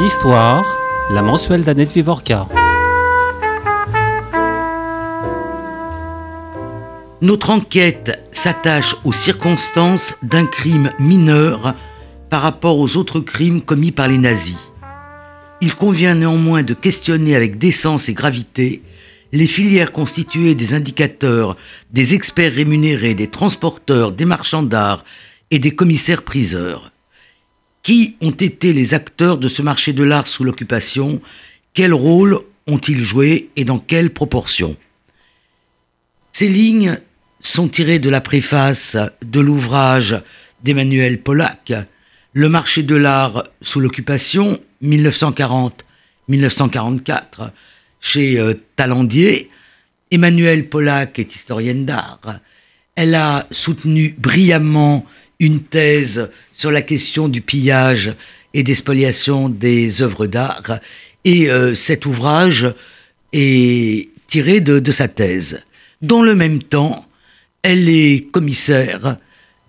Histoire, la mensuelle d'Annette Vivorca. Notre enquête s'attache aux circonstances d'un crime mineur par rapport aux autres crimes commis par les nazis. Il convient néanmoins de questionner avec décence et gravité les filières constituées des indicateurs, des experts rémunérés, des transporteurs, des marchands d'art et des commissaires-priseurs. Qui ont été les acteurs de ce marché de l'art sous l'occupation? Quel rôle ont-ils joué et dans quelle proportion? Ces lignes sont tirées de la préface de l'ouvrage d'Emmanuel Pollack, Le marché de l'art sous l'occupation, 1940-1944, chez euh, Talandier. Emmanuel Pollack est historienne d'art. Elle a soutenu brillamment une thèse sur la question du pillage et des spoliations des œuvres d'art. Et euh, cet ouvrage est tiré de, sa thèse. Dans le même temps, elle est commissaire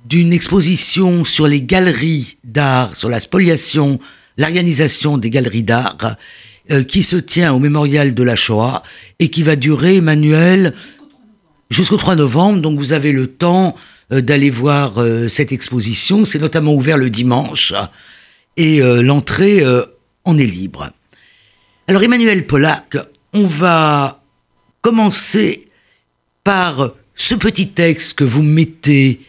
d'une exposition sur les galeries d'art, sur la spoliation, l'organisation des galeries d'art, euh, qui se tient au mémorial de la Shoah et qui va durer, Emmanuel, jusqu'au 3 novembre. Donc vous avez le temps d'aller voir euh, cette exposition. C'est notamment ouvert le dimanche et l'entrée en est libre. Alors Emmanuel Pollack, on va commencer par ce petit texte que vous mettez,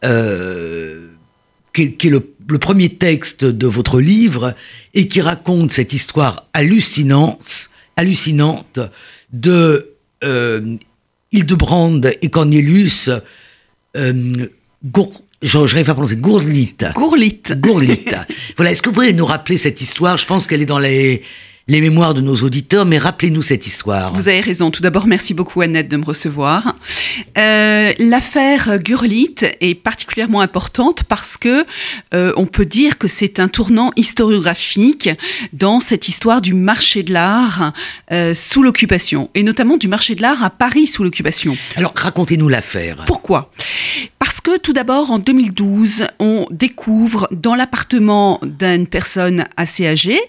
qui est, le premier texte de votre livre et qui raconte cette histoire hallucinante, hallucinante de euh, Hildebrand et Cornelius euh, Gour, je n'arrive pas à prononcer, Gourlit. Gourlit. Gourlit. voilà, est-ce que vous pouvez nous rappeler cette histoire? Je pense qu'elle est dans les, les mémoires de nos auditeurs, mais rappelez-nous cette histoire. Vous avez raison. Tout d'abord, merci beaucoup Annette de me recevoir. Euh, L'affaire Gurlit est particulièrement importante parce que euh, on peut dire que c'est un tournant historiographique dans cette histoire du marché de l'art euh, sous l'occupation, et notamment du marché de l'art à Paris sous l'occupation. Alors racontez-nous l'affaire. Pourquoi? Parce que tout d'abord, en 2012, on découvre dans l'appartement d'une personne assez âgée,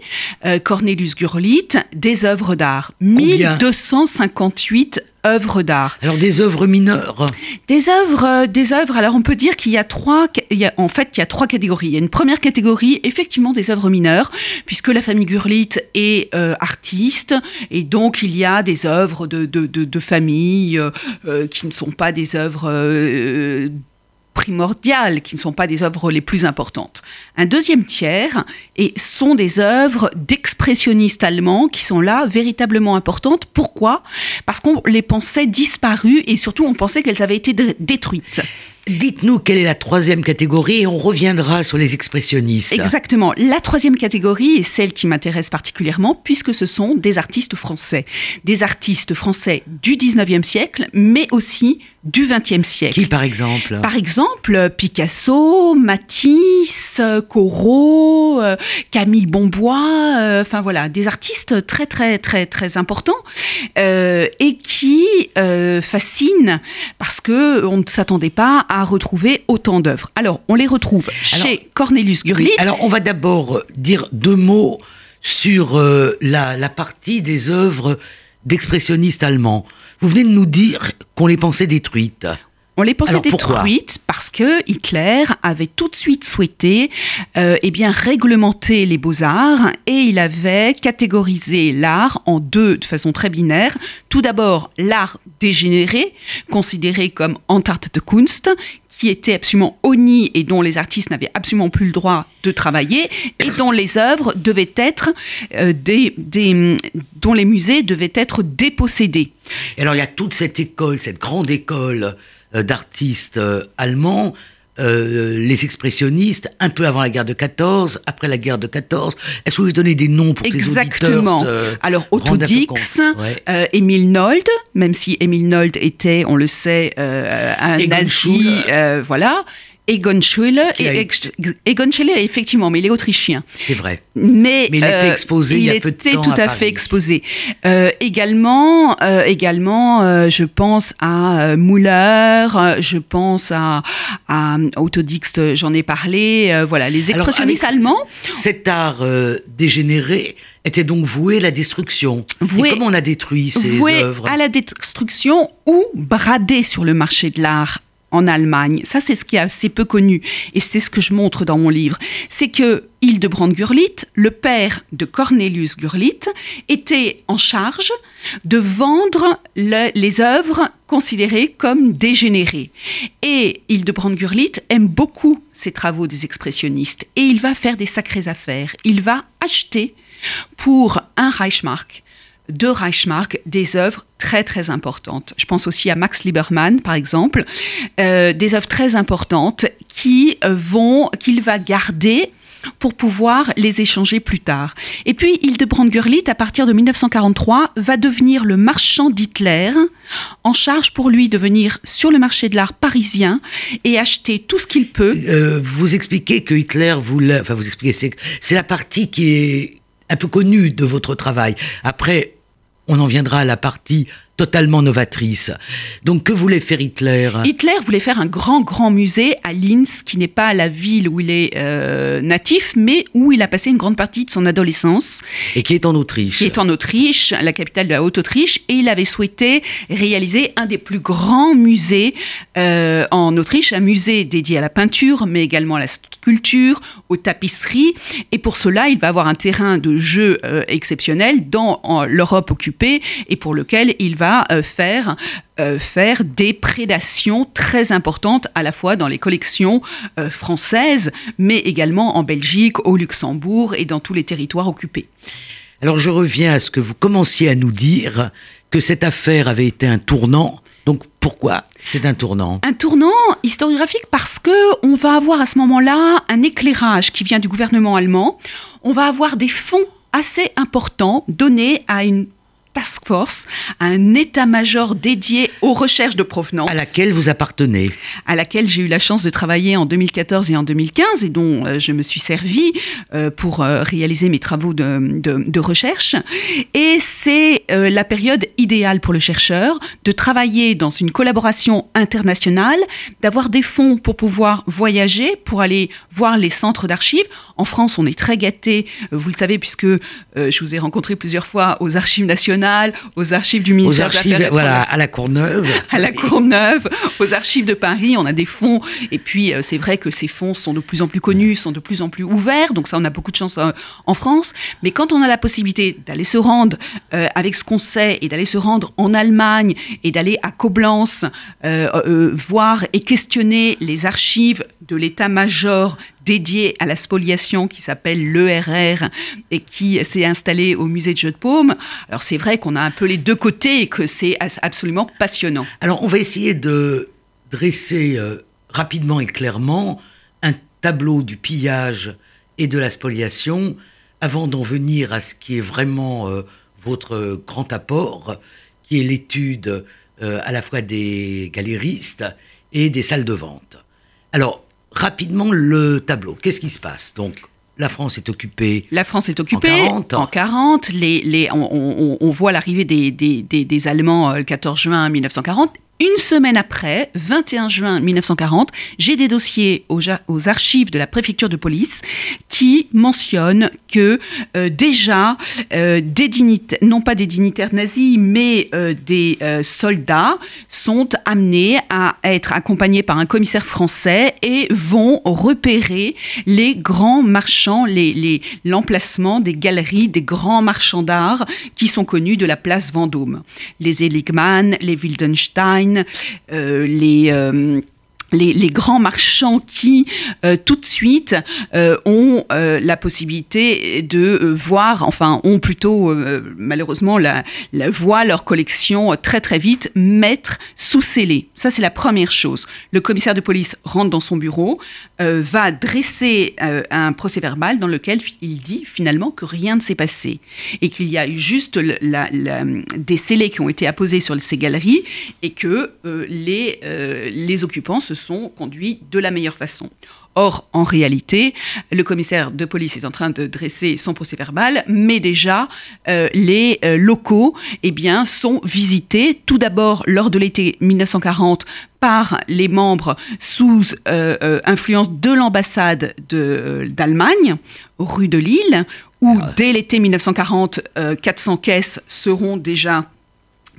euh, Cornelius Gurlit, des œuvres d'art. 1258 œuvres d'art. Alors des œuvres mineures. Des œuvres, des œuvres. Alors on peut dire qu'il y a trois, il y a, en fait, il y a trois catégories. Il y a une première catégorie, effectivement, des œuvres mineures, puisque la famille Gurlit est euh, artiste, et donc il y a des œuvres de, de, de, famille euh, euh, qui ne sont pas des œuvres primordiales, qui ne sont pas des œuvres les plus importantes. Un deuxième tiers et sont des œuvres d'expressionnistes allemands qui sont là véritablement importantes. Pourquoi? Parce qu'on les pensait disparues et surtout on pensait qu'elles avaient été détruites. Dites-nous quelle est la troisième catégorie et on reviendra sur les expressionnistes. Exactement. La troisième catégorie est celle qui m'intéresse particulièrement puisque ce sont des artistes français. Des artistes français du 19e siècle, mais aussi du 20e siècle. Qui par exemple? Par exemple, Picasso, Matisse, Corot, euh, Camille Bombois, euh, enfin voilà, des artistes très très très très importants euh, et qui fascinent parce que on ne s'attendait pas à retrouver autant d'œuvres. Alors, on les retrouve chez Cornelius Gurlitt. alors, on va d'abord dire deux mots sur la, la partie des œuvres d'expressionnistes allemands. Vous venez de nous dire qu'on les pensait détruites. On les pensait détruites parce que Hitler avait tout de suite souhaité euh, eh bien, réglementer les beaux-arts et il avait catégorisé l'art en deux de façon très binaire. Tout d'abord, l'art dégénéré, considéré comme de Kunst, qui était absolument honni et dont les artistes n'avaient absolument plus le droit de travailler et dont les œuvres devaient être euh, des, des, dont les musées devaient être dépossédés. Et alors il y a toute cette école, cette grande école euh, d'artistes euh, allemands euh, les expressionnistes, un peu avant la guerre de 14, après la guerre de 14. Est-ce que vous donner des noms pour Exactement. que les auditeurs Alors, Otto Dix, euh, Émile Nold, même si Émile Nold était, on le sait, un nazi, voilà. Egon Schiele, Egon Schiele, effectivement, mais il est autrichien. C'est vrai. Mais, il était exposé il, y a peu de temps. Il était tout à, fait exposé. également, également je pense à Müller, je pense à, à Autodix, j'en ai parlé. voilà, les expressionnistes allemands. Cet art dégénéré était donc voué à la destruction. Voué, Et comment on a détruit ces voué œuvres? à la destruction ou bradé sur le marché de l'art? En Allemagne. Ça, c'est ce qui est assez peu connu. Et c'est ce que je montre dans mon livre. C'est que Hildebrand Gurlitt, le père de Cornelius Gurlitt, était en charge de vendre les œuvres considérées comme dégénérées. Et Hildebrand Gurlitt aime beaucoup ces travaux des expressionnistes et il va faire des sacrées affaires. Il va acheter pour un Reichsmark de Reichmark des œuvres très très importantes. Je pense aussi à Max Liebermann par exemple, euh, des œuvres très importantes qui euh, vont qu'il va garder pour pouvoir les échanger plus tard. Et puis Hildebrand Gurlitt, à partir de 1943, va devenir le marchand d'Hitler, en charge pour lui de venir sur le marché de l'art parisien et acheter tout ce qu'il peut. Euh, vous expliquez que Hitler voulait, enfin vous expliquez, c'est la partie qui est un peu connue de votre travail. Après, on en viendra à la partie totalement novatrice. Donc que voulait faire Hitler? Hitler voulait faire un grand, grand musée à Linz, qui n'est pas la ville où il est euh, natif, mais où il a passé une grande partie de son adolescence. Et qui est en Autriche. Qui est en Autriche, la capitale de la Haute-Autriche, et il avait souhaité réaliser un des plus grands musées euh, en Autriche, un musée dédié à la peinture, mais également à la sculpture, aux tapisseries. Et pour cela, il va avoir un terrain de jeu euh, exceptionnel dans l'Europe occupée, et pour lequel il va euh, faire euh, faire des prédations très importantes à la fois dans les collections euh, françaises, mais également en Belgique, au Luxembourg et dans tous les territoires occupés. Alors je reviens à ce que vous commenciez à nous dire, que cette affaire avait été un tournant. Donc pourquoi c'est un tournant? Un tournant historiographique parce que on va avoir à ce moment-là un éclairage qui vient du gouvernement allemand. On va avoir des fonds assez importants donnés à une task force, un état-major dédié aux recherches de provenance. À laquelle vous appartenez À laquelle j'ai eu la chance de travailler en 2014 et en 2015 et dont euh, je me suis servi euh, pour euh, réaliser mes travaux de, de, recherche. Et c'est la période idéale pour le chercheur de travailler dans une collaboration internationale, d'avoir des fonds pour pouvoir voyager, pour aller voir les centres d'archives. En France, on est très gâtés, vous le savez, puisque je vous ai rencontré plusieurs fois aux archives nationales aux archives du ministère aux archives, voilà, à la Courneuve. à la Courneuve, aux archives de Paris, on a des fonds. Et puis, euh, c'est vrai que ces fonds sont de plus en plus connus, sont de plus en plus ouverts. Donc, ça, on a beaucoup de chance euh, en France. Mais quand on a la possibilité d'aller se rendre euh, avec ce qu'on sait et d'aller se rendre en Allemagne et d'aller à Coblence, voir et questionner les archives de l'état-major dédié à la spoliation qui s'appelle l'ERR et qui s'est installé au musée de Jeux de Paume. Alors c'est vrai qu'on a un peu les deux côtés et que c'est absolument passionnant. Alors on va essayer de dresser euh, rapidement et clairement un tableau du pillage et de la spoliation avant d'en venir à ce qui est vraiment euh, votre grand apport, qui est l'étude euh, à la fois des galéristes et des salles de vente. Alors, rapidement le tableau. Qu'est-ce qui se passe Donc, la France est occupée. La France est occupée en 40. les, les, on, voit l'arrivée des, des, des, Allemands euh, le 14 juin 1940 une semaine après, 21 juin 1940, j'ai des dossiers aux, archives de la préfecture de police qui mentionnent que euh, déjà euh, des dignitaires, non pas des dignitaires nazis, mais euh, des soldats sont amenés à être accompagnés par un commissaire français et vont repérer les grands marchands, l'emplacement des galeries des grands marchands d'art qui sont connus de la place Vendôme. Les Eligman, les Wildenstein, euh, les les, grands marchands qui, euh, tout de suite, euh, ont euh, la possibilité de voir, enfin, ont plutôt, malheureusement, la, la, voient leur collection très très vite mettre sous scellé. Ça, c'est la première chose. Le commissaire de police rentre dans son bureau, va dresser un procès verbal dans lequel il dit finalement que rien ne s'est passé et qu'il y a juste des scellés qui ont été apposés sur ces galeries et que les, les occupants se sont sont conduits de la meilleure façon. Or, en réalité, le commissaire de police est en train de dresser son procès verbal, mais déjà, euh, les euh, locaux eh bien, sont visités tout d'abord lors de l'été 1940 par les membres sous euh, influence de l'ambassade d'Allemagne, rue de Lille, où ah. dès l'été 1940, 400 caisses seront déjà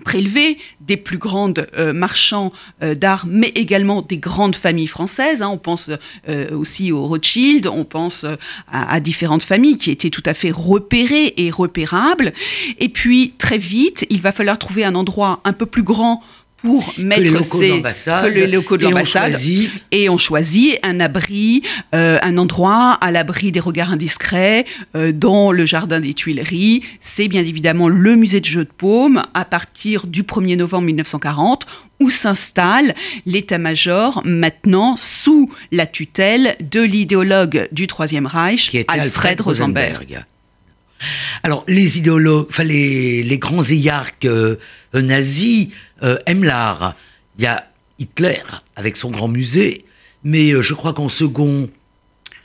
prélevés des plus grandes euh, marchands euh, d'art, mais également des grandes familles françaises. Hein. On pense euh, aussi aux Rothschild, on pense à, différentes familles qui étaient tout à fait repérées et repérables. Et puis, très vite, il va falloir trouver un endroit un peu plus grand pour mettre locaux que les locaux de l'ambassade et on choisit un abri, euh, un endroit à l'abri des regards indiscrets euh, dans le jardin des Tuileries. C'est bien évidemment le musée de Jeux de Paume à partir du 1er novembre 1940 où s'installe l'état-major maintenant sous la tutelle de l'idéologue du Troisième Reich, Qui Alfred, Rosenberg. Alors, les idéologues, enfin, les, les grands éyarques euh, nazis euh, l'art. Il y a Hitler avec son grand musée, mais euh, je crois qu'en second,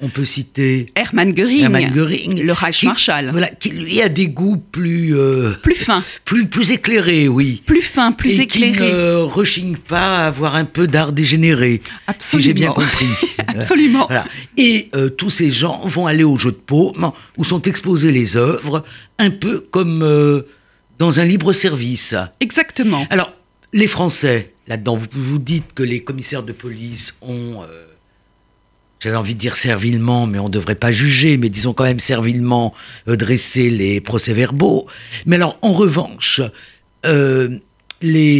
on peut citer Hermann Göring, le Reichsmarschall. Voilà, qui lui a des goûts plus euh, plus fins, plus plus éclairés, oui. Plus fins, plus et éclairés. Qui ne rechigne pas à avoir un peu d'art dégénéré, Absolument. si j'ai bien compris. Absolument. Et tous ces gens vont aller au jeu de paume où sont exposées les œuvres, un peu comme dans un libre service. Exactement. Alors les Français, là-dedans, vous vous dites que les commissaires de police ont, euh, j'avais envie de dire servilement, mais on ne devrait pas juger, mais disons quand même servilement euh, dressé les procès-verbaux. Mais alors, en revanche, euh, le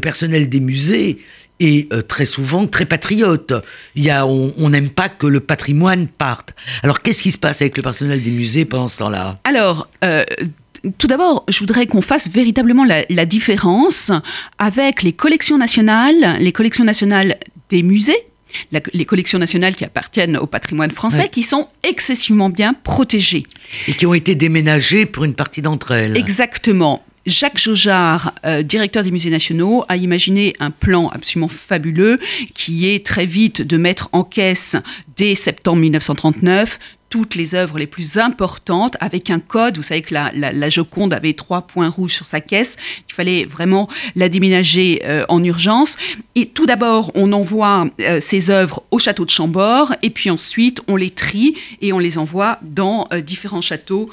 personnel des musées est très souvent très patriote. Il y a, on n'aime pas que le patrimoine parte. Alors, qu'est-ce qui se passe avec le personnel des musées pendant ce temps-là? Alors, tout d'abord, je voudrais qu'on fasse véritablement la, différence avec les collections nationales, les collections nationales des musées, les collections nationales qui appartiennent au patrimoine français, qui sont excessivement bien protégées. Et qui ont été déménagées pour une partie d'entre elles. Exactement. Jacques Jaujard, euh, directeur des musées nationaux, a imaginé un plan absolument fabuleux qui est très vite de mettre en caisse dès septembre 1939 toutes les œuvres les plus importantes avec un code. Vous savez que la, Joconde avait trois points rouges sur sa caisse. Il fallait vraiment la déménager euh, en urgence. Et tout d'abord, on envoie euh, ces œuvres au château de Chambord et puis ensuite, on les trie et on les envoie dans euh, différents châteaux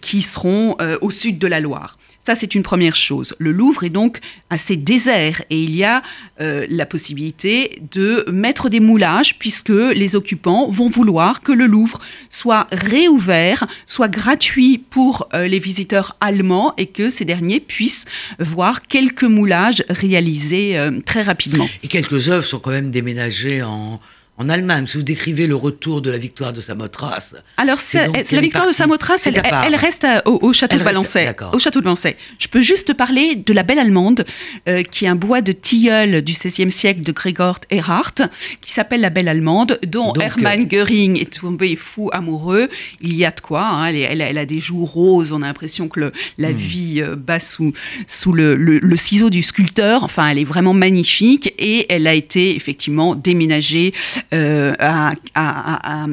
qui seront au sud de la Loire. Ça, c'est une première chose. Le Louvre est donc assez désert et il y a euh, la possibilité de mettre des moulages puisque les occupants vont vouloir que le Louvre soit réouvert, soit gratuit pour euh, les visiteurs allemands et que ces derniers puissent voir quelques moulages réalisés euh, très rapidement. Et quelques œuvres sont quand même déménagées en, en Allemagne. Si vous décrivez le retour de la victoire de Samothrace. Alors, la victoire de Samothrace, elle, elle, reste au, château de Valençay. Au château de Valençay. Je peux juste parler de la Belle Allemande, euh, qui est un bois de tilleul du XVIe siècle de Gregor Erhardt, qui s'appelle la Belle Allemande, dont Hermann euh, Göring est tombé fou amoureux. Il y a de quoi. Hein. Elle, a des joues roses. On a l'impression que la hmm. vie euh, bat sous, sous le, ciseau du sculpteur. Enfin, elle est vraiment magnifique et elle a été effectivement déménagée euh, à, à,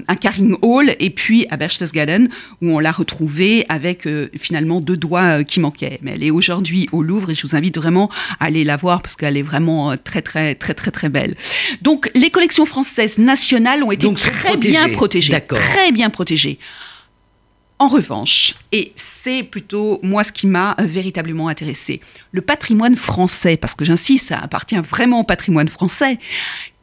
Hall et puis à Berchtesgaden où on l'a retrouvée avec euh, finalement deux doigts euh, qui manquaient. Mais elle est aujourd'hui au Louvre et je vous invite vraiment à aller la voir parce qu'elle est vraiment très très très très très belle. Donc les collections françaises nationales ont été très bien protégées, très bien protégées. En revanche, et c'est plutôt moi ce qui m'a véritablement intéressé, le patrimoine français, parce que j'insiste, ça appartient vraiment au patrimoine français,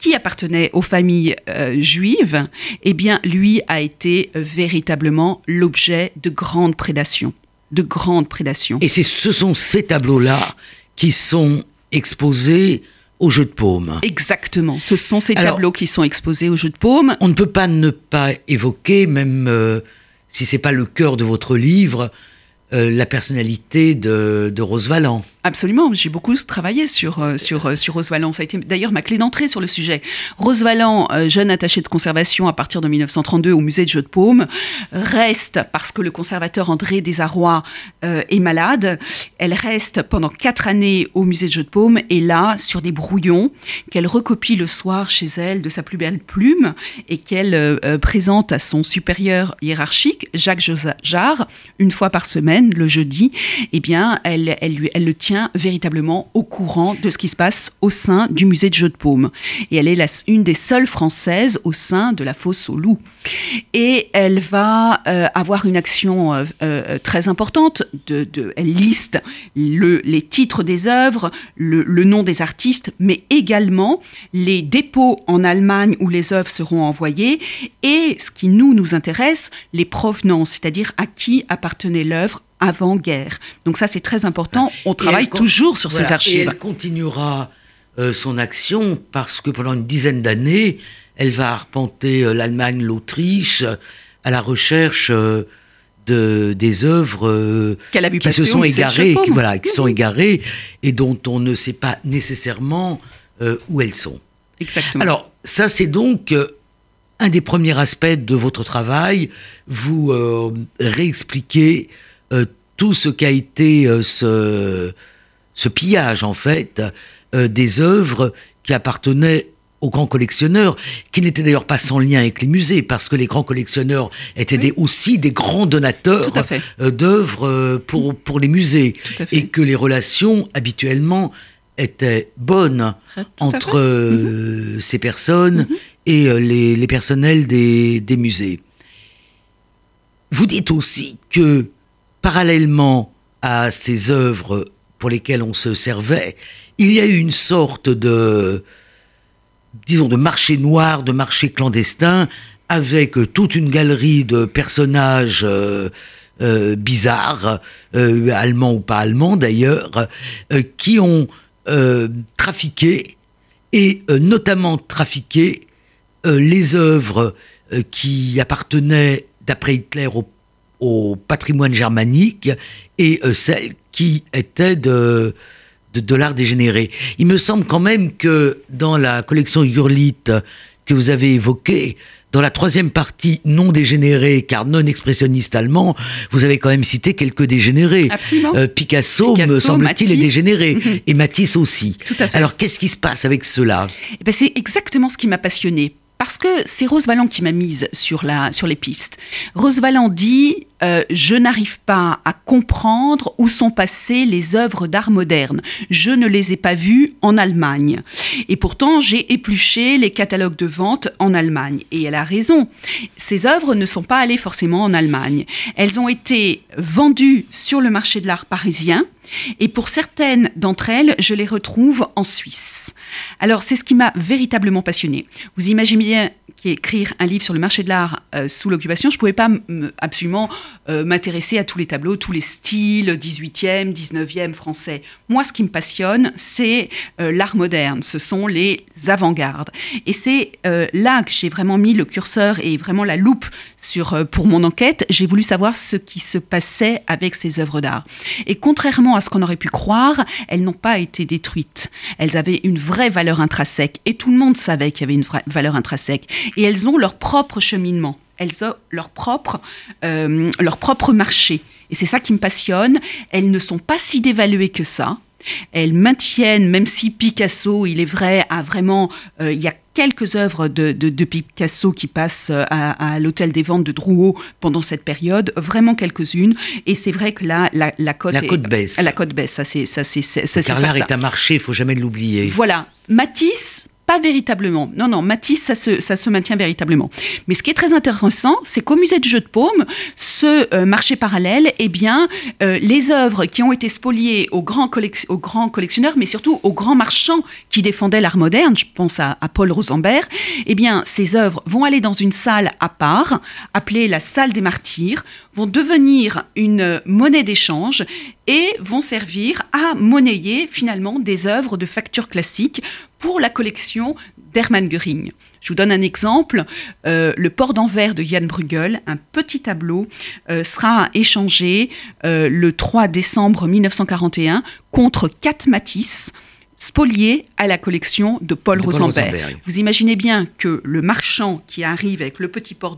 qui appartenait aux familles euh, juives, eh bien, lui a été véritablement l'objet de grandes prédations, de grandes prédations. Et ce sont ces tableaux-là qui sont exposés au jeu de paume. Exactement, ce sont ces tableaux qui sont exposés au jeu de paume. On ne peut pas ne pas évoquer, même euh, si c'est pas le cœur de votre livre, euh, la personnalité de, de Rose Valland. Absolument, j'ai beaucoup travaillé sur, euh, sur, euh, sur Rose Ça a été d'ailleurs ma clé d'entrée sur le sujet. Rose euh, jeune attachée de conservation à partir de 1932 au musée de Jeux de Paume, reste, parce que le conservateur André Desarrois est malade, elle reste pendant quatre années au musée de Jeux de Paume et là, sur des brouillons qu'elle recopie le soir chez elle de sa plus belle plume et qu'elle présente à son supérieur hiérarchique, Jacques Jarre, une fois par semaine, le jeudi, eh bien, elle, elle, lui, elle le tient véritablement au courant de ce qui se passe au sein du musée de Jeux de Paume. Et elle est la, une des seules françaises au sein de la fosse aux loups. Et elle va euh, avoir une action euh, euh, très importante. De, elle liste le, les titres des œuvres, le, le, nom des artistes, mais également les dépôts en Allemagne où les œuvres seront envoyées et ce qui nous nous intéresse, les provenances, c'est-à-dire à qui appartenait l'œuvre avant-guerre. Donc ça, c'est très important. On travaille toujours sur ces archives. Et elle continuera euh, son action parce que pendant une dizaine d'années, elle va arpenter euh, l'Allemagne, l'Autriche, à la recherche euh, de, des œuvres qui se sont égarées, qui, voilà, qui sont égarées et dont on ne sait pas nécessairement où elles sont. Exactement. Alors, ça, c'est donc un des premiers aspects de votre travail. Vous réexpliquez tout ce qu'a été euh, ce, ce, pillage, en fait, euh, des œuvres qui appartenaient aux grands collectionneurs, qui n'étaient d'ailleurs pas sans lien avec les musées, parce que les grands collectionneurs étaient aussi des grands donateurs d'œuvres pour, pour les musées, et que les relations habituellement étaient bonnes entre mhm. ces personnes mhm. et les, les, personnels des, des musées. Vous dites aussi que parallèlement à ces œuvres pour lesquelles on se servait, il y a eu une sorte de, marché noir, de marché clandestin, avec toute une galerie de personnages euh, euh, bizarres, euh, allemands ou pas allemands d'ailleurs, qui ont trafiqué, et notamment trafiqué, les œuvres qui appartenaient, d'après Hitler, au au patrimoine germanique et euh, celle qui était de, de, l'art dégénéré. Il me semble quand même que dans la collection Hurlite que vous avez évoquée, dans la troisième partie non dégénérée, car non expressionniste allemand, vous avez quand même cité quelques dégénérés. Euh, Picasso, me semble-t-il, est dégénéré. Et Matisse aussi. Tout à fait. Alors, qu'est-ce qui se passe avec cela? Eh ben, C'est exactement ce qui m'a passionné parce que c'est Rose Valland qui m'a mise sur, la, sur les pistes. Rose Valland dit euh, Je n'arrive pas à comprendre où sont passées les œuvres d'art moderne. Je ne les ai pas vues en Allemagne. Et pourtant, j'ai épluché les catalogues de vente en Allemagne. Et elle a raison. Ces œuvres ne sont pas allées forcément en Allemagne. Elles ont été vendues sur le marché de l'art parisien. Et pour certaines d'entre elles, je les retrouve en Suisse. Alors c'est ce qui m'a véritablement passionné. Vous imaginez bien qu'écrire un livre sur le marché de l'art euh, sous l'occupation, je ne pouvais pas absolument euh, m'intéresser à tous les tableaux, tous les styles 18e, 19e français. Moi, ce qui me passionne, c'est euh, l'art moderne, ce sont les avant-gardes. Et c'est là que j'ai vraiment mis le curseur et vraiment la loupe sur, pour mon enquête. J'ai voulu savoir ce qui se passait avec ces œuvres d'art. Et contrairement à ce qu'on aurait pu croire, elles n'ont pas été détruites. Elles avaient une vraie valeur intrinsèque et tout le monde savait qu'il y avait une vraie valeur intrinsèque. Et elles ont leur propre cheminement, elles ont leur propre, euh, leur propre marché. Et c'est ça qui me passionne. Elles ne sont pas si dévaluées que ça. Elles maintiennent, même si Picasso, il est vrai, a vraiment, euh, il y a quelques œuvres de, Picasso qui passent euh, à, l'hôtel des ventes de Drouot pendant cette période, vraiment quelques-unes. Et c'est vrai que là, la, la cote, la baisse. La cote baisse, ça c'est ça c'est. Car l'art est un marché, il faut jamais l'oublier. Voilà, Matisse pas véritablement. Non, non, Matisse, ça se, ça se maintient véritablement. Mais ce qui est très intéressant, c'est qu'au musée de Jeux de Paume, ce euh, marché parallèle, eh bien, euh, les œuvres qui ont été spoliées aux grands, aux grands collectionneurs, mais surtout aux grands marchands qui défendaient l'art moderne, je pense à, Paul Rosenberg, eh bien, ces œuvres vont aller dans une salle à part, appelée la salle des martyrs, vont devenir une monnaie d'échange et vont servir à monnayer finalement des œuvres de facture classique pour la collection d'Hermann Göring. Je vous donne un exemple. Euh, le port d'Anvers de Jan Bruegel, un petit tableau, euh, sera échangé euh, le 3 décembre 1941 contre quatre Matisse spolié à la collection de Paul, Rosenberg. Vous imaginez bien que le marchand qui arrive avec le petit port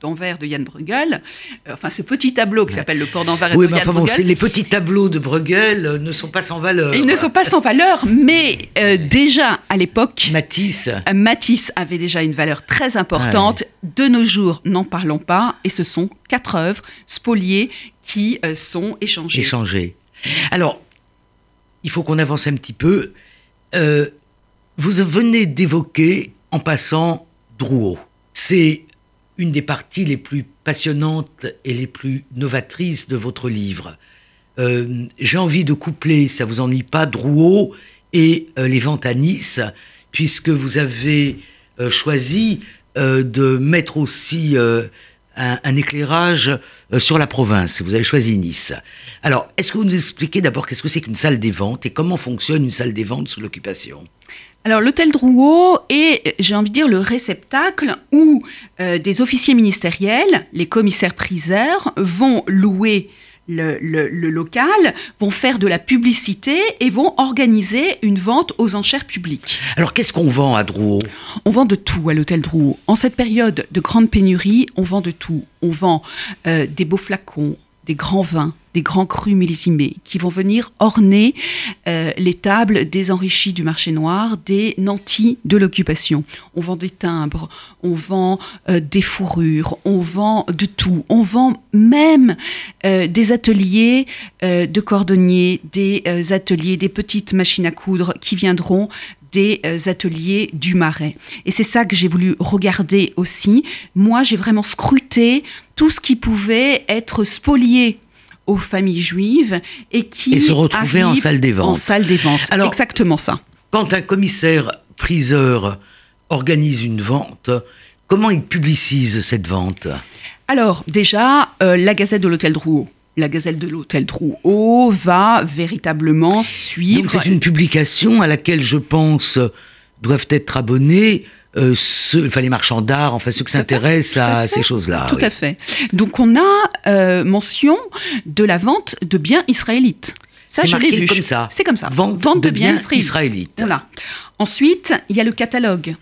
d'Anvers de Jan Bruegel, euh, enfin ce petit tableau qui s'appelle le port d'Anvers oui, de Jan Bruegel. les petits tableaux de Bruegel euh, ne sont pas sans valeur. Ils ne sont pas sans valeur, mais euh, déjà à l'époque, Matisse. Matisse avait déjà une valeur très importante. De nos jours, n'en parlons pas, et ce sont quatre œuvres spoliées qui sont échangées. Échangées. Alors, il faut qu'on avance un petit peu. Euh, vous venez d'évoquer, en passant, Drouot. C'est une des parties les plus passionnantes et les plus novatrices de votre livre. Euh, j'ai envie de coupler, ça vous ennuie pas, Drouot et euh, les ventes à Nice, puisque vous avez choisi de mettre aussi un, éclairage euh, sur la province. Vous avez choisi Nice. Alors, est-ce que vous nous expliquez d'abord qu'est-ce que c'est qu'une salle des ventes et comment fonctionne une salle des ventes sous l'occupation? Alors l'hôtel Drouot est, j'ai envie de dire, le réceptacle où euh, des officiers ministériels, les commissaires-priseurs, vont louer le, local, vont faire de la publicité et vont organiser une vente aux enchères publiques. Alors qu'est-ce qu'on vend à Drouot? On vend de tout à l'hôtel Drouot. En cette période de grande pénurie, on vend de tout. On vend euh, des beaux flacons, des grands vins, des grands crus millésimés qui vont venir orner euh, les tables des enrichis du marché noir, des nantis de l'occupation. On vend des timbres, on vend euh, des fourrures, on vend de tout. On vend même euh, des ateliers de cordonniers, des ateliers, des petites machines à coudre qui viendront des ateliers du Marais. Et c'est ça que j'ai voulu regarder aussi. Moi, j'ai vraiment scruté tout ce qui pouvait être spolié aux familles juives et qui se retrouver en salle des ventes. En salle des ventes. Alors, exactement ça. Quand un commissaire priseur organise une vente, comment il publicise cette vente? Alors déjà, euh, la Gazette de l'Hôtel Drouot. La Gazette de l'Hôtel Drouot va véritablement suivre. Donc c'est une publication à laquelle je pense doivent être abonnés euh, ceux, enfin les marchands d'art, enfin ceux qui s'intéressent à, ces choses-là. Tout à fait. Donc on a euh, mention de la vente de biens israélites. Ça, je l'ai vu. comme ça. C'est comme ça. Vente, de, biens, israélites. israélites. Voilà. Ensuite, il y a le catalogue.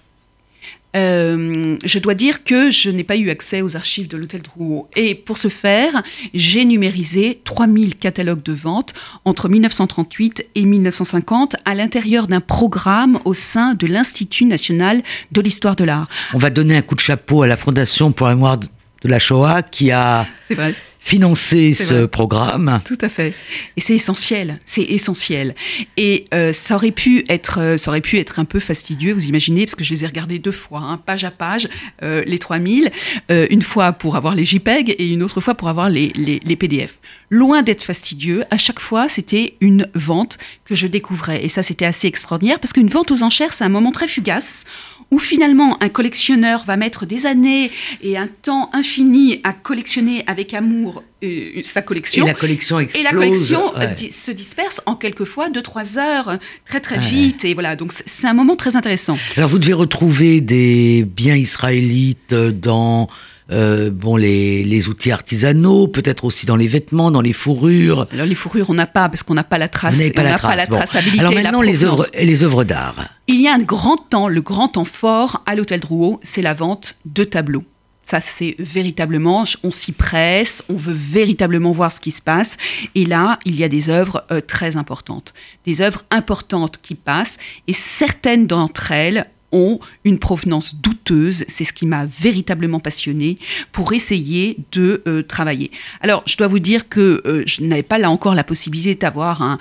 Euh, je dois dire que je n'ai pas eu accès aux archives de l'hôtel Drouot. Et pour ce faire, j'ai numérisé 3000 catalogues de vente entre 1938 et 1950 à l'intérieur d'un programme au sein de l'Institut national de l'histoire de l'art. On va donner un coup de chapeau à la Fondation pour la mémoire de la Shoah qui a... C'est vrai financer ce programme. Tout à fait. Et c'est essentiel, c'est essentiel. Et euh, ça aurait pu être, euh, ça aurait pu être un peu fastidieux, vous imaginez, parce que je les ai regardés deux fois, hein, page à page, euh, les 3000, une fois pour avoir les JPEG et une autre fois pour avoir les, les, les PDF. Loin d'être fastidieux, à chaque fois, c'était une vente que je découvrais. Et ça, c'était assez extraordinaire, parce qu'une vente aux enchères, c'est un moment très fugace où finalement un collectionneur va mettre des années et un temps infini à collectionner avec amour euh, sa collection. Et la collection explose. Et la collection se disperse en quelquefois deux, trois heures, très très vite. Et voilà, donc c'est un moment très intéressant. Alors vous devez retrouver des biens israélites dans euh, bon, les, outils artisanaux, peut-être aussi dans les vêtements, dans les fourrures. Alors les fourrures, on n'a pas parce qu'on n'a pas la trace. On n'a pas, la, traçabilité. Alors maintenant, les œuvres, les œuvres d'art. Il y a un grand temps, le grand temps fort à l'hôtel Drouot, c'est la vente de tableaux. Ça, c'est véritablement, on s'y presse, on veut véritablement voir ce qui se passe. Et là, il y a des œuvres euh, très importantes, des œuvres importantes qui passent, et certaines d'entre elles ont une provenance douteuse. C'est ce qui m'a véritablement passionné pour essayer de euh, travailler. Alors, je dois vous dire que euh, je n'avais pas là encore la possibilité d'avoir un,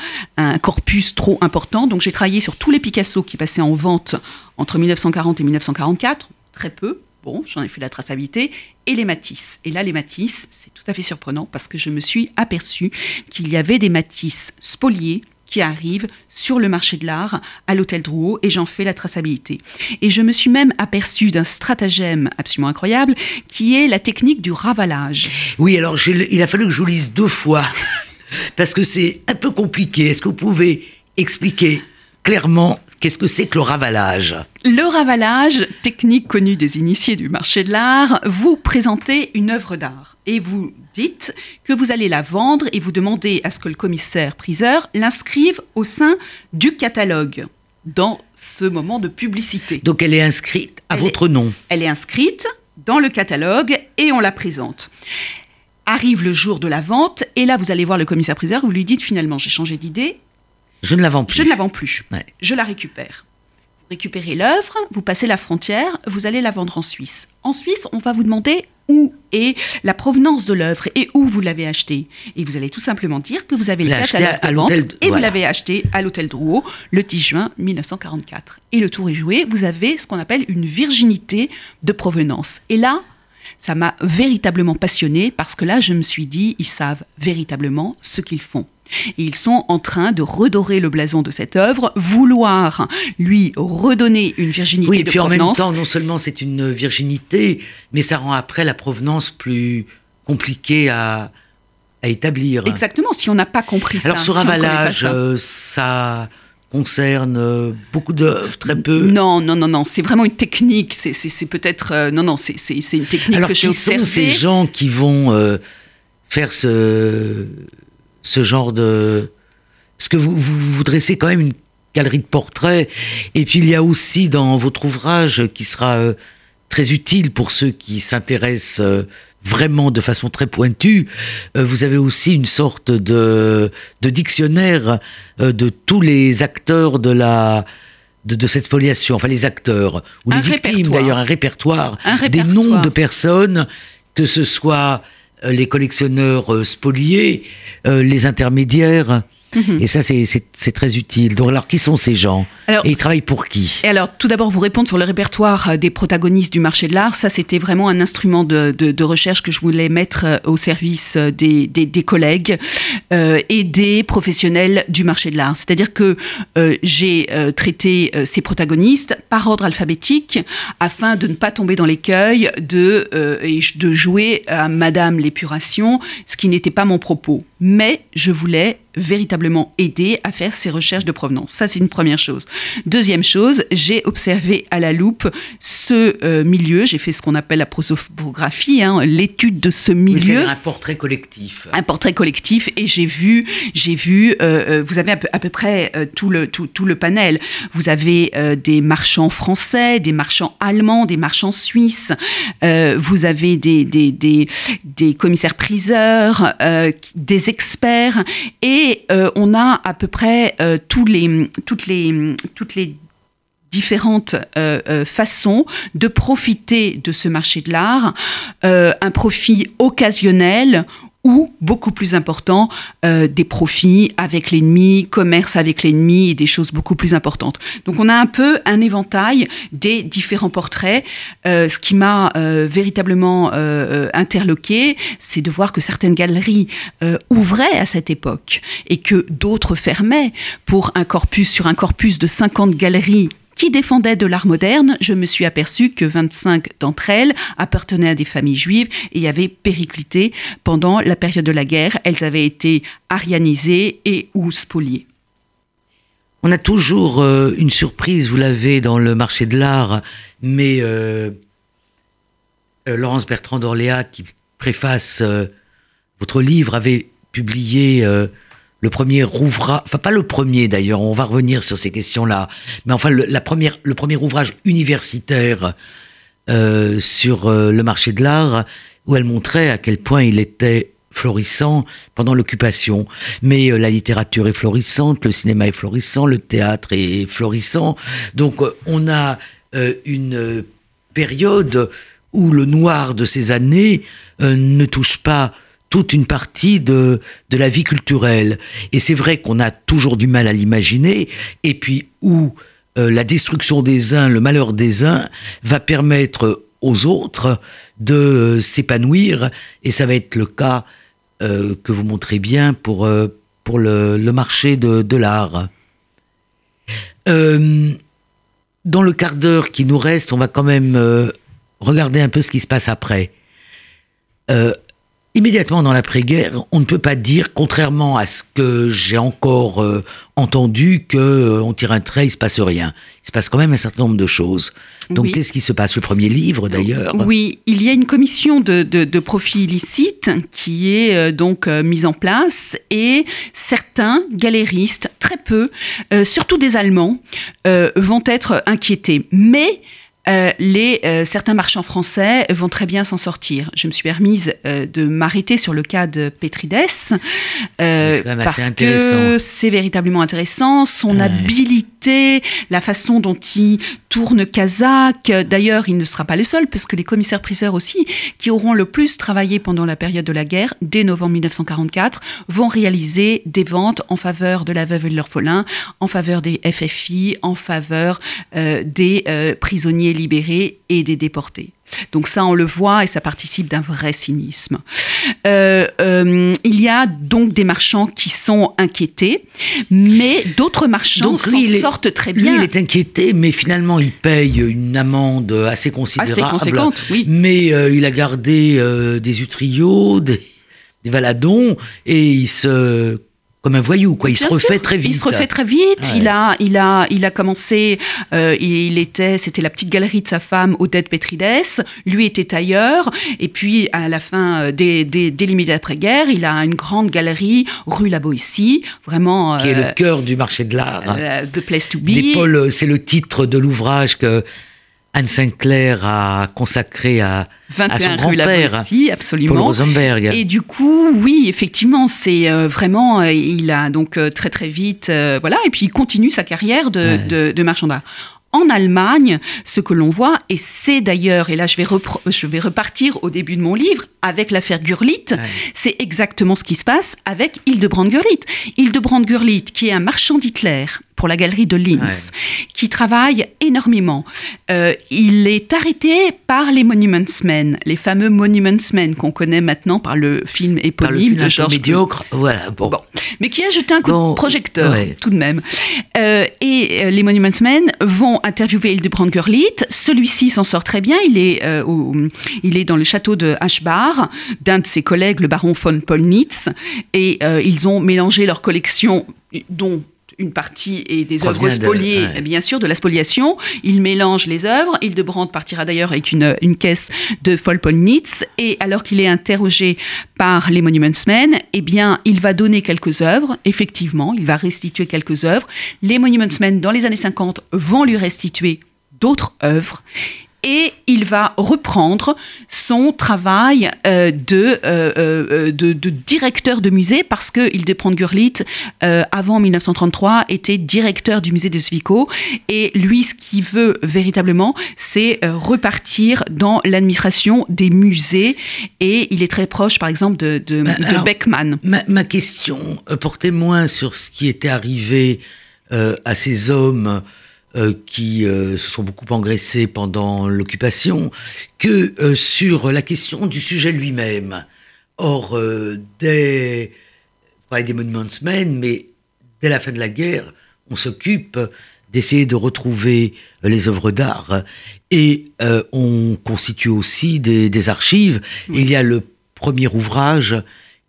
corpus trop important. Donc, j'ai travaillé sur tous les Picasso qui passaient en vente entre 1940 et 1944, très peu. Bon, j'en ai fait la traçabilité. Et les Matisse. Et là, les Matisse, c'est tout à fait surprenant parce que je me suis aperçu qu'il y avait des Matisse spoliés qui arrivent sur le marché de l'art à l'hôtel Drouot et j'en fais la traçabilité. Et je me suis même aperçu d'un stratagème absolument incroyable qui est la technique du ravalage. Oui, alors il a fallu que je vous lise deux fois parce que c'est un peu compliqué. Est-ce que vous pouvez expliquer clairement, qu'est-ce que c'est que le ravalage Le ravalage, technique connue des initiés du marché de l'art, vous présentez une œuvre d'art et vous dites que vous allez la vendre et vous demandez à ce que le commissaire-priseur l'inscrive au sein du catalogue dans ce moment de publicité. Donc elle est inscrite à votre nom Elle est inscrite dans le catalogue et on la présente. Arrive le jour de la vente et là vous allez voir le commissaire-priseur, vous lui dites finalement j'ai changé d'idée, je ne la vends plus. Je ne la vends plus. Je la récupère. Vous récupérez l'œuvre, vous passez la frontière, vous allez la vendre en Suisse. En Suisse, on va vous demander où est la provenance de l'œuvre et où vous l'avez achetée. Et vous allez tout simplement dire que vous avez le catalogue de vente et vous l'avez acheté à l'hôtel Drouot le 10 juin 1944. Et le tour est joué, vous avez ce qu'on appelle une virginité de provenance. Et là, ça m'a véritablement passionné parce que là, je me suis dit, ils savent véritablement ce qu'ils font. Et ils sont en train de redorer le blason de cette œuvre, vouloir lui redonner une virginité oui, et puis en même temps, non seulement c'est une virginité, mais ça rend après la provenance plus compliquée à, à établir. Exactement, si on n'a pas compris ça. Alors ce ravalage, euh, ça concerne euh, beaucoup d'œuvres, très peu Non, non, non, non, c'est vraiment une technique. C'est peut-être. Euh, non, non, c'est une technique Alors, que j'ai observée. sont ces gens qui vont faire ce, ce genre de... Parce que vous, vous, dressez quand même une galerie de portraits, et puis il y a aussi dans votre ouvrage, qui sera euh, très utile pour ceux qui s'intéressent euh, vraiment de façon très pointue, euh, vous avez aussi une sorte de, de dictionnaire de tous les acteurs de la... De, cette spoliation, enfin les acteurs, ou les victimes d'ailleurs, un répertoire, un répertoire, des noms de personnes, que ce soit les collectionneurs euh, spoliés, euh, les intermédiaires. Mhm. Et ça, c'est très utile. Donc, alors, qui sont ces gens Et ils travaillent pour qui Et alors, tout d'abord, vous répondre sur le répertoire des protagonistes du marché de l'art. Ça, c'était vraiment un instrument de, recherche que je voulais mettre au service des, collègues et des professionnels du marché de l'art. C'est-à-dire que j'ai traité ces protagonistes par ordre alphabétique afin de ne pas tomber dans l'écueil de, de jouer à Madame l'épuration, ce qui n'était pas mon propos. Mais je voulais véritablement aider à faire ces recherches de provenance. Ça, c'est une première chose. Deuxième chose, j'ai observé à la loupe ce euh, milieu. J'ai fait ce qu'on appelle la prosopographie, hein, l'étude de ce milieu. C'est un portrait collectif. Un portrait collectif. Et j'ai vu, j'ai vu. Euh, euh, vous avez à peu, à peu près tout le tout, tout, le panel. Vous avez des marchands français, des marchands allemands, des marchands suisses. vous avez des des, des, des commissaires priseurs, des experts et euh, on a à peu près euh, tous les, toutes, les, toutes les différentes euh, façons de profiter de ce marché de l'art, un profit occasionnel ou, beaucoup plus important, euh, des profits avec l'ennemi, commerce avec l'ennemi et des choses beaucoup plus importantes. Donc on a un peu un éventail des différents portraits. Euh, ce qui m'a euh, véritablement interloqué, c'est de voir que certaines galeries ouvraient à cette époque et que d'autres fermaient pour un corpus sur un corpus de 50 galeries qui défendaient de l'art moderne, je me suis aperçu que 25 d'entre elles appartenaient à des familles juives et avaient périclité pendant la période de la guerre. Elles avaient été arianisées et ou spoliées. On a toujours euh, une surprise, vous l'avez dans le marché de l'art, mais euh, euh, Laurence Bertrand d'Orléat, qui préface votre livre, avait publié le premier ouvrage, enfin pas le premier d'ailleurs, on va revenir sur ces questions-là, mais enfin le, la première, le premier ouvrage universitaire euh, sur euh, le marché de l'art, où elle montrait à quel point il était florissant pendant l'occupation. Mais euh, la littérature est florissante, le cinéma est florissant, le théâtre est florissant. Donc on a une période où le noir de ces années ne touche pas toute une partie de, de la vie culturelle. Et c'est vrai qu'on a toujours du mal à l'imaginer, et puis où euh, la destruction des uns, le malheur des uns, va permettre aux autres de euh, s'épanouir, et ça va être le cas euh, que vous montrez bien pour, pour le, le, marché de, de l'art. dans le quart d'heure qui nous reste, on va quand même regarder un peu ce qui se passe après immédiatement dans l'après-guerre, on ne peut pas dire, contrairement à ce que j'ai encore euh, entendu, que euh, on tire un trait, il se passe rien. Il se passe quand même un certain nombre de choses. Donc, qu'est-ce qui se passe? Le premier livre, d'ailleurs? Oui, il y a une commission de, de, profils illicites qui est euh, donc mise en place et certains galéristes, très peu, surtout des Allemands, vont être inquiétés. Mais euh, les, euh, certains marchands français vont très bien s'en sortir. Je me suis permise euh, de m'arrêter sur le cas de Petrides parce que c'est véritablement intéressant. Son habilité, la façon dont il tourne Kazakh. D'ailleurs, il ne sera pas le seul, puisque les commissaires-priseurs aussi, qui auront le plus travaillé pendant la période de la guerre, dès novembre 1944, vont réaliser des ventes en faveur de la veuve et de l'orphelin, en faveur des FFI, en faveur des prisonniers libérés et des déportés. Donc ça, on le voit et ça participe d'un vrai cynisme. Euh, euh, il y a donc des marchands qui sont inquiétés, mais d'autres marchands s'en sortent très bien. Lui, il est inquiété, mais finalement, il paye une amende assez considérable. Assez conséquente, oui. Mais euh, il a gardé des utriots, des, des valadons, et il se comme un voyou, quoi. Il se refait très vite. Il se refait très vite. Il a, il a, il a commencé. Euh, il était, c'était la petite galerie de sa femme, Odette Petrides. Lui était ailleurs. Et puis à la fin euh, des, des, des limites d'après-guerre, il a une grande galerie rue La Boétie, vraiment. Qui est le euh, cœur du marché de l'art. the place to be. Paul, c'est le titre de l'ouvrage que Anne Sinclair a consacré à, 21 à son grand-père, absolument. Paul Rosenberg. Et du coup, oui, effectivement, c'est euh, vraiment, euh, il a donc euh, très très vite, voilà, et puis il continue sa carrière de, de, de marchand d'art. En Allemagne, ce que l'on voit, et c'est d'ailleurs, et là je vais, je vais repartir au début de mon livre, avec l'affaire Gurlitt, c'est exactement ce qui se passe avec Hildebrand Gurlitt. Hildebrand Gurlitt, qui est un marchand d'Hitler, pour la galerie de Linz, qui travaille énormément. Euh, il est arrêté par les Monuments Men, les fameux Monuments Men qu'on connaît maintenant par le film éponyme de Georges médiocre, voilà. Bon. Mais qui a jeté un coup de projecteur tout de même. Euh, et euh, les Monuments Men vont interviewer Hildebrand Gurlitt. Celui-ci s'en sort très bien. Il est, au, il est dans le château de Ashbar d'un de ses collègues, le baron von Polnitz, et ils ont mélangé leur collection dont une partie est des œuvres spoliées, bien sûr, de la spoliation. Il mélange les œuvres. Hildebrand partira d'ailleurs avec une, une, caisse de Folpolnitz. Et alors qu'il est interrogé par les Monuments Men, eh bien, il va donner quelques œuvres. Effectivement, il va restituer quelques œuvres. Les Monuments Men, dans les années 50, vont lui restituer d'autres œuvres et il va reprendre son travail euh, euh, euh, de, de, directeur de musée parce que Hildebrand Gurlitt, avant 1933, était directeur du musée de Zwickau. Et lui, ce qu'il veut véritablement, c'est repartir dans l'administration des musées. Et il est très proche, par exemple, de, de, Beckmann. Ma, ma, question portait moins sur ce qui était arrivé à ces hommes euh, qui euh, se sont beaucoup engraissés pendant l'occupation, que euh, sur la question du sujet lui-même. Or, dès, pas des Monuments Men, mais dès la fin de la guerre, on s'occupe d'essayer de retrouver les œuvres d'art et on constitue aussi des, archives. Il y a le premier ouvrage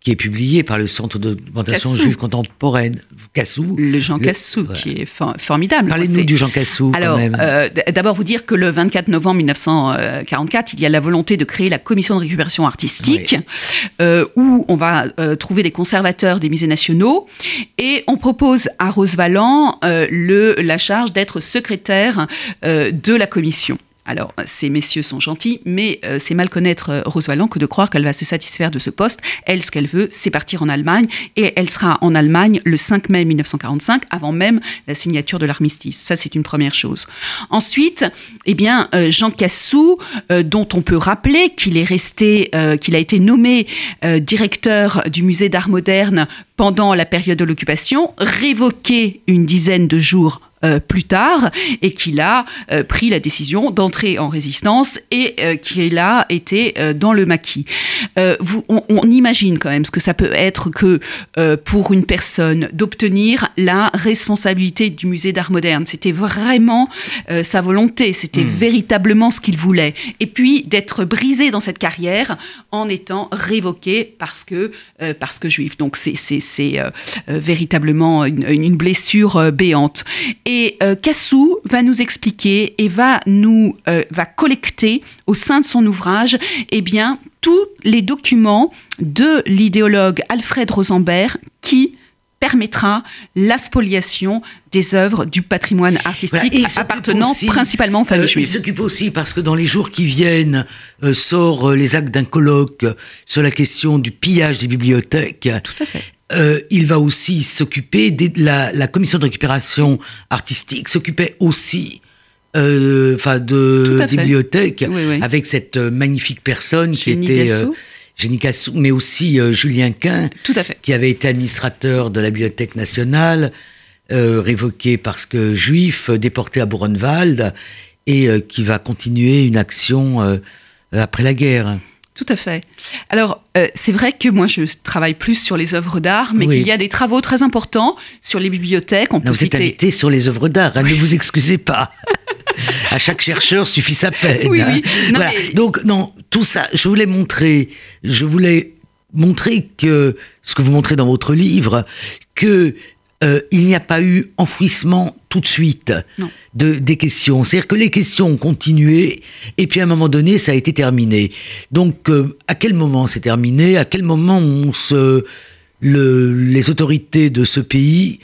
qui est publié par le Centre de documentation juive contemporaine, Cassou. Le Jean Cassou, qui est formidable. Parlez-nous du Jean Cassou. Alors, euh, d'abord vous dire que le 24 novembre 1944, il y a la volonté de créer la commission de récupération artistique, euh, où on va euh, trouver des conservateurs des musées nationaux, et on propose à Rose Valland le, la charge d'être secrétaire de la commission. Alors, ces messieurs sont gentils, mais euh, c'est mal connaître euh, Rose Valland que de croire qu'elle va se satisfaire de ce poste. Elle, ce qu'elle veut, c'est partir en Allemagne, et elle sera en Allemagne le 5 mai 1945, avant même la signature de l'armistice. Ça, c'est une première chose. Ensuite, eh bien, euh, Jean Cassou, dont on peut rappeler qu'il est resté, qu'il a été nommé directeur du musée d'art moderne pendant la période de l'occupation, révoqué une dizaine de jours plus tard et qu'il a pris la décision d'entrer en résistance et qu'il a été dans le maquis. Vous, on, on, imagine quand même ce que ça peut être que pour une personne d'obtenir la responsabilité du musée d'art moderne. C'était vraiment sa volonté, c'était hmm. véritablement ce qu'il voulait. Et puis d'être brisé dans cette carrière en étant révoqué parce que, euh, parce que juif. Donc c'est euh, euh, véritablement une, blessure béante. Et Cassou va nous expliquer et va nous va collecter au sein de son ouvrage eh bien, tous les documents de l'idéologue Alfred Rosenberg qui permettra la spoliation des œuvres du patrimoine artistique appartenant principalement aux familles euh, Il s'occupe aussi, parce que dans les jours qui viennent, euh, sort euh, les actes d'un colloque sur la question du pillage des bibliothèques. Tout à fait. Il va aussi s'occuper de la, commission de récupération artistique s'occupait aussi enfin de bibliothèque avec cette magnifique personne qui était Jenny Cassou, mais aussi euh, Julien Quint, Tout à fait. qui avait été administrateur de la Bibliothèque nationale, euh, révoqué parce que juif, déporté à Buchenwald, et euh, qui va continuer une action après la guerre. Tout à fait. Alors, c'est vrai que moi, je travaille plus sur les œuvres d'art, mais qu'il y a des travaux très importants sur les bibliothèques. On peut vous êtes invité sur les œuvres d'art, hein, ne vous excusez pas. à chaque chercheur suffit sa peine. Oui, oui. Hein. Donc, non, tout ça, je voulais montrer, je voulais montrer que, ce que vous montrez dans votre livre, que euh, il n'y a pas eu enfouissement tout de suite de, des questions. C'est-à-dire que les questions ont continué et puis à un moment donné, ça a été terminé. Donc, euh, à quel moment c'est terminé? À quel moment on se, le, les autorités de ce pays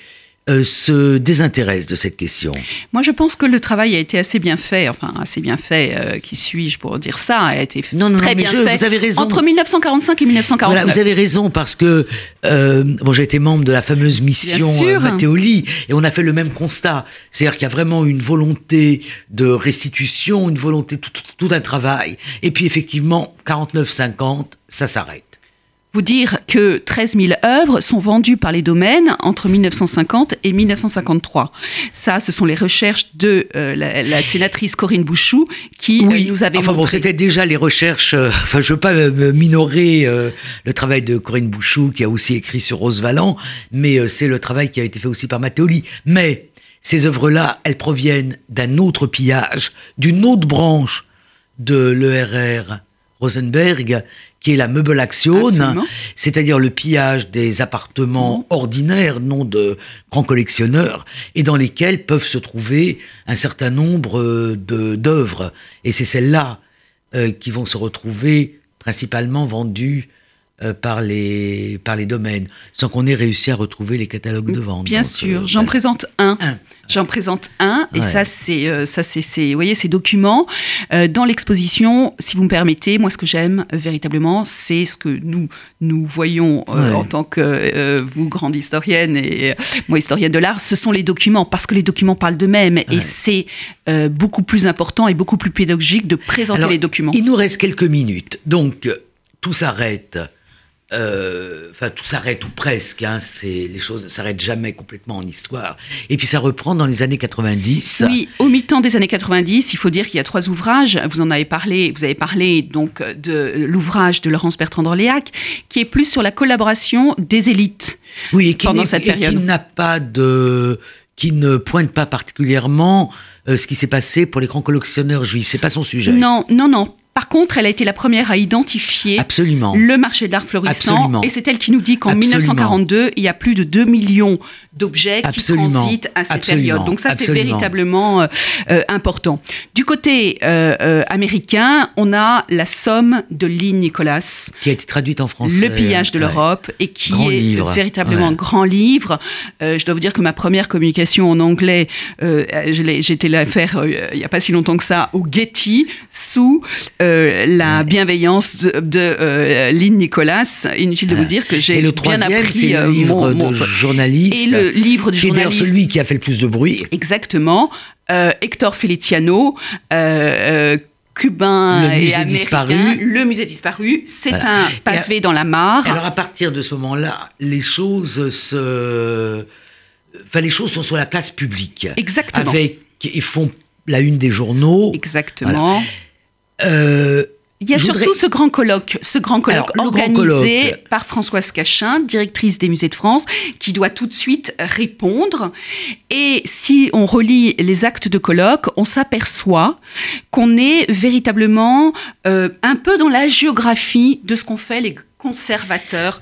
euh, se désintéresse de cette question Moi, je pense que le travail a été assez bien fait, enfin assez bien fait, euh, qui suis-je pour dire ça, a été non, non, très bien fait. Vous avez raison. Entre 1945 et 1949. Voilà, vous avez raison parce que euh, bon, j'ai été membre de la fameuse mission Mattéoli et on a fait le même constat, c'est-à-dire qu'il y a vraiment une volonté de restitution, une volonté tout, tout un travail, et puis effectivement 49-50, ça s'arrête vous dire que 13 000 œuvres sont vendues par les domaines entre 1950 et 1953. Ça, ce sont les recherches de euh, la, sénatrice Corinne Bouchou qui euh, nous avait enfin bon, c'était déjà les recherches. Euh, enfin, je veux pas minorer le travail de Corinne Bouchou qui a aussi écrit sur Rose Valland, mais c'est le travail qui a été fait aussi par Matteoli. Mais ces œuvres-là, elles proviennent d'un autre pillage, d'une autre branche de l'ERR Rosenberg, qui est la meubelation, c'est-à-dire le pillage des appartements mmh. ordinaires, non de grands collectionneurs, et dans lesquels peuvent se trouver un certain nombre euh, d'œuvres. Et c'est celles-là euh, qui vont se retrouver principalement vendues euh, par, les, par les domaines, sans qu'on ait réussi à retrouver les catalogues de vente. Bien sûr, euh, j'en présente un. J'en présente un, et ça, c'est, euh, ça, c'est, vous voyez, ces documents dans l'exposition. Si vous me permettez, moi, ce que j'aime véritablement, c'est ce que nous nous voyons en tant que vous, grande historienne, et moi, historienne de l'art. Ce sont les documents, parce que les documents parlent d'eux-mêmes, et c'est beaucoup plus important et beaucoup plus pédagogique de présenter les documents. Il nous reste quelques minutes, donc tout s'arrête euh, enfin, tout s'arrête ou presque. Hein, c'est les choses ne s'arrêtent jamais complètement en histoire. Et puis ça reprend dans les années 90. Oui, au mi-temps des années 90, il faut dire qu'il y a trois ouvrages. Vous en avez parlé. Vous avez parlé donc de l'ouvrage de Laurence Bertrand d'Orléac, qui est plus sur la collaboration des élites. Oui, et qui pendant cette période. Et qui n'a pas de qui ne pointe pas particulièrement euh, ce qui s'est passé pour les grands collectionneurs juifs. C'est pas son sujet. Non, non, non, par contre, elle a été la première à identifier Absolument. le marché de l'art florissant. Et c'est elle qui nous dit qu'en 1942, il y a plus de 2 millions d'objets qui transitent à cette période. Donc ça, c'est véritablement euh, euh, important. Du côté euh, américain, on a la somme de Lynn Nicholas. Qui a été traduite en français. Le pillage de l'Europe et qui est véritablement un grand livre. je dois vous dire que ma première communication en anglais, j'ai été la faire il n'y a pas si longtemps que ça au Getty sous euh, la bienveillance de, euh, Lynn Nicolas. Inutile de vous dire que j'ai bien appris le euh, livre de journaliste. Et le livre de journaliste. Qui est celui qui a fait le plus de bruit. Exactement. Hector Feliciano. cubain le musée et disparu. le musée disparu, c'est un pavé dans la mare. Alors à partir de ce moment-là, les choses se Enfin, les choses sont sur la place publique. Exactement. Avec, ils font la une des journaux. Exactement. Euh, il y a surtout voudrais- ce grand colloque, ce grand colloque Alors, le grand organisé colloque. par Françoise Cachin, directrice des musées de France, qui doit tout de suite répondre. Et si on relit les actes de colloque, on s'aperçoit qu'on est véritablement euh, un peu dans la géographie de ce qu'ont fait les conservateurs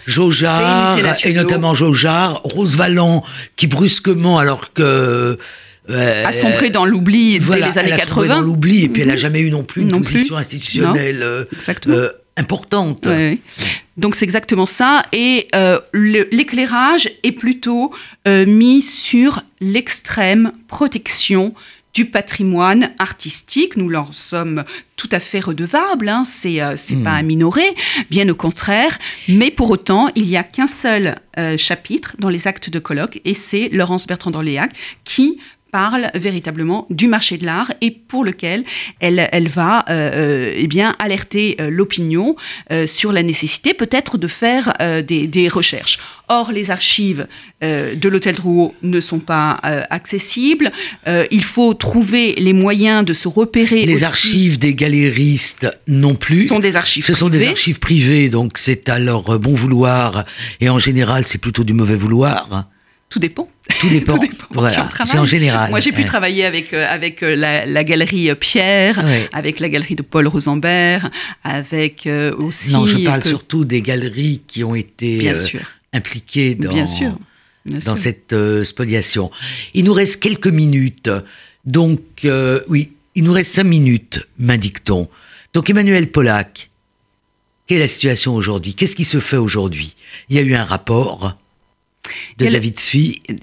musées et notamment Jaujard, Rose Valland, qui brusquement, alors que. Euh, a sombré dans l'oubli voilà, dès les années elle a sombré 80. dans l'oubli, et puis elle n'a Mhm. jamais eu non plus une Non position plus. institutionnelle euh, euh, importante. Ouais. Donc c'est exactement ça. Et euh, l'éclairage est plutôt mis sur l'extrême protection du patrimoine artistique. Nous leur sommes tout à fait redevables. Hein. C'est euh, c'est pas à minorer, bien au contraire. Mais pour autant, il n'y a qu'un seul euh, chapitre dans les actes de colloque, et c'est Laurence Bertrand d'Orléac qui parle véritablement du marché de l'art et pour lequel elle, elle va euh, euh, eh bien alerter euh, l'opinion euh, sur la nécessité peut-être de faire euh, des, des recherches. Or, les archives de l'hôtel Drouot ne sont pas accessibles. Il faut trouver les moyens de se repérer. Les aussi. archives des galéristes non plus. sont des archives Ce sont des privées. archives privées, donc c'est à leur bon vouloir, et en général, c'est plutôt du mauvais vouloir. Tout dépend. Tout dépend. Tout dépend Voilà, c'est en général. Moi, j'ai pu Ouais. travailler avec, euh, avec euh, la, la galerie euh, Pierre, Ouais. avec la galerie de Paul Rosenberg, avec euh, aussi. Non, je parle que- surtout des galeries qui ont été Bien euh, impliquées dans, Bien sûr. Bien dans sûr. cette spoliation. Il nous reste quelques minutes. Donc, oui, il nous reste cinq minutes, m'indique-t-on. Donc, Emmanuel Pollack, quelle est la situation aujourd'hui? Qu'est-ce qui se fait aujourd'hui? Il y a eu un rapport de Quel- David.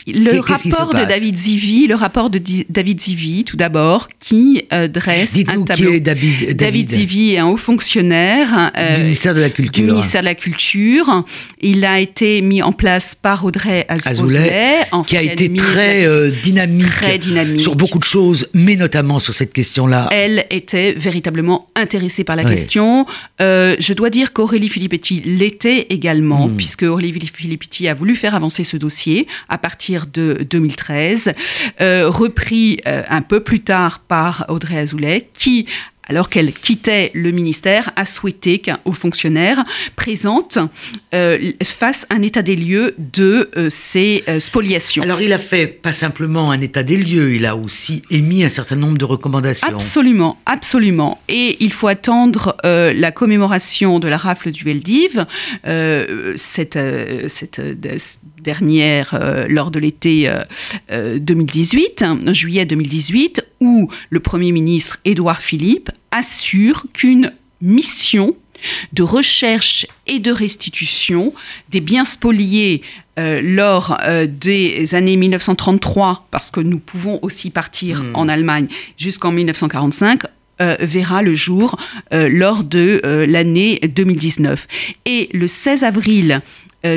Le rapport de David Zivi, le rapport de Di- David Zivi, tout d'abord, qui euh, dresse un Dites-nous qui tableau. est David, David David Zivi est un haut fonctionnaire euh, du ministère de la du Culture. ministère de la Culture. Il a été mis en place par Audrey Az- Azoulay, qui a été très euh, dynamique, Très dynamique. sur beaucoup de choses, mais notamment sur cette question-là. Elle était véritablement intéressée par la question. Euh, je dois dire qu'Aurélie Filippetti l'était également, Hmm. puisque Aurélie Filippetti a voulu faire avancer ce dossier à partir de 2013, euh, repris euh, un peu plus tard par Audrey Azoulay, qui alors qu'elle quittait le ministère, a souhaité qu'un haut fonctionnaire présente, euh, fasse un état des lieux de euh, ces euh, spoliations. Alors, il a fait pas simplement un état des lieux, il a aussi émis un certain nombre de recommandations. Absolument, absolument. Et il faut attendre euh, la commémoration de la rafle du Veldiv, euh, cette, euh, cette de- dernière euh, lors de l'été euh, euh, 2018, hein, juillet 2018, où le Premier ministre Édouard Philippe assure qu'une mission de recherche et de restitution des biens spoliés euh, lors euh, des années 1933, parce que nous pouvons aussi partir en Allemagne jusqu'en 1945, euh, verra le jour lors de l'année 2019. Et le 16 avril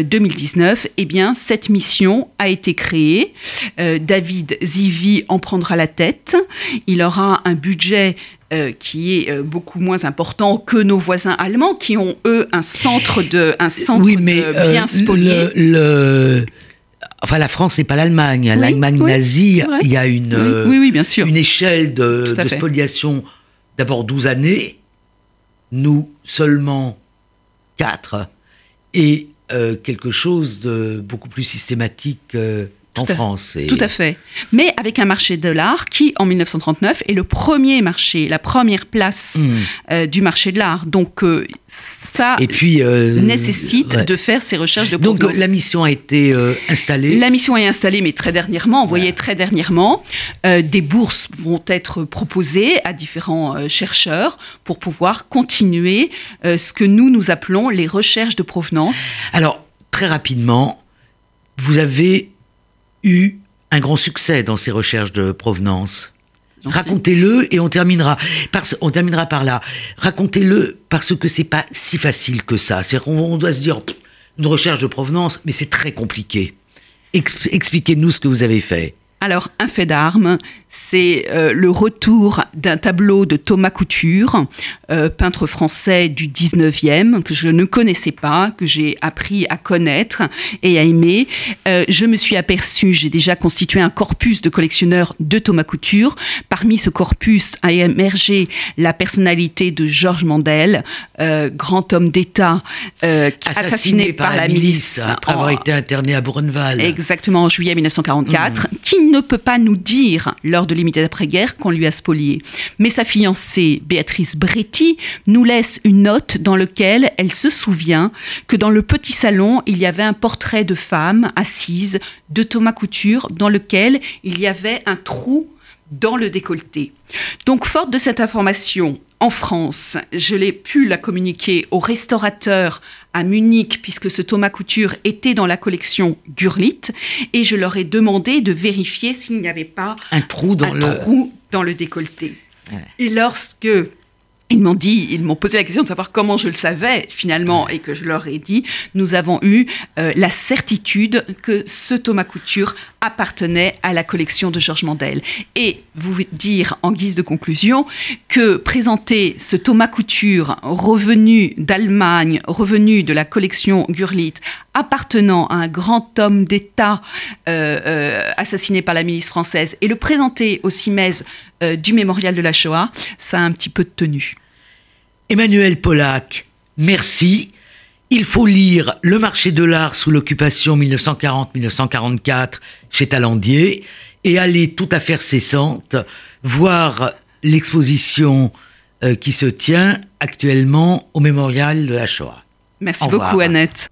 2019, eh bien, cette mission a été créée. Euh, David Zivi en prendra la tête. Il aura un budget euh, qui est euh, beaucoup moins important que nos voisins allemands, qui ont eux un centre de, un centre oui, mais de euh, le, le- Enfin, la France n'est pas l'Allemagne. Oui, L'Allemagne oui, nazie, il y a une, Oui, euh, oui, oui, bien sûr. une échelle de, de spoliation d'abord 12 années, nous seulement 4, et euh, quelque chose de beaucoup plus systématique en à- France. Et- Tout à fait. Mais avec un marché de l'art qui, en 1939, est le premier marché, la première place Mm. euh, du marché de l'art. Donc, euh, ça Et puis. euh, nécessite ouais. de faire ces recherches de Donc, provenance. la mission a été installée. La mission est installée, mais très dernièrement, vous voyez, très dernièrement. Des bourses vont être proposées à différents chercheurs pour pouvoir continuer ce que nous, nous appelons les recherches de provenance. Alors, très rapidement, vous avez eu un grand succès dans ces recherches de provenance. Racontez-le et on terminera. Parce, on terminera par là. Racontez-le parce que c'est pas si facile que ça. C'est qu'on on doit se dire une recherche de provenance, mais c'est très compliqué. Ex- Expliquez-nous ce que vous avez fait. Alors, un fait d'armes, c'est euh, le retour d'un tableau de Thomas Couture, euh, peintre français du 19e, que je ne connaissais pas, que j'ai appris à connaître et à aimer. Euh, je me suis aperçue, j'ai déjà constitué un corpus de collectionneurs de Thomas Couture. Parmi ce corpus a émergé la personnalité de Georges Mandel, grand homme d'État assassiné, par, la milice, après avoir été interné à Bourneval. Exactement, en juillet 1944, mmh. qui ne peut pas nous dire, lors de l'immédiat après-guerre, qu'on lui a spolié. Mais sa fiancée, Béatrice Bretti, nous laisse une note dans laquelle elle se souvient que dans le petit salon, il y avait un portrait de femme assise de Thomas Couture, dans lequel il y avait un trou dans le décolleté. Donc, forte de cette information, en France, je l'ai pu la communiquer aux restaurateurs à Munich, puisque ce Thomas Couture était dans la collection Gurlit, et je leur ai demandé de vérifier s'il n'y avait pas un trou dans, le... Trou dans le décolleté. Et lorsque ils m'ont dit, ils m'ont posé la question de savoir comment je le savais finalement et que je leur ai dit, nous avons eu euh, la certitude que ce Thomas Couture appartenait à la collection de Georges Mandel. Et vous dire en guise de conclusion que présenter ce Thomas Couture revenu d'Allemagne, revenu de la collection Gurlit, appartenant à un grand homme d'État euh, euh, assassiné par la milice française, et le présenter au CIMES du mémorial de la Shoah, ça a un petit peu de tenue. Emmanuel Pollack, merci. Il faut lire Le marché de l'art sous l'occupation 1940-1944 chez Talandier et aller tout à fait cessante voir l'exposition euh, qui se tient actuellement au mémorial de la Shoah. Merci beaucoup Annette.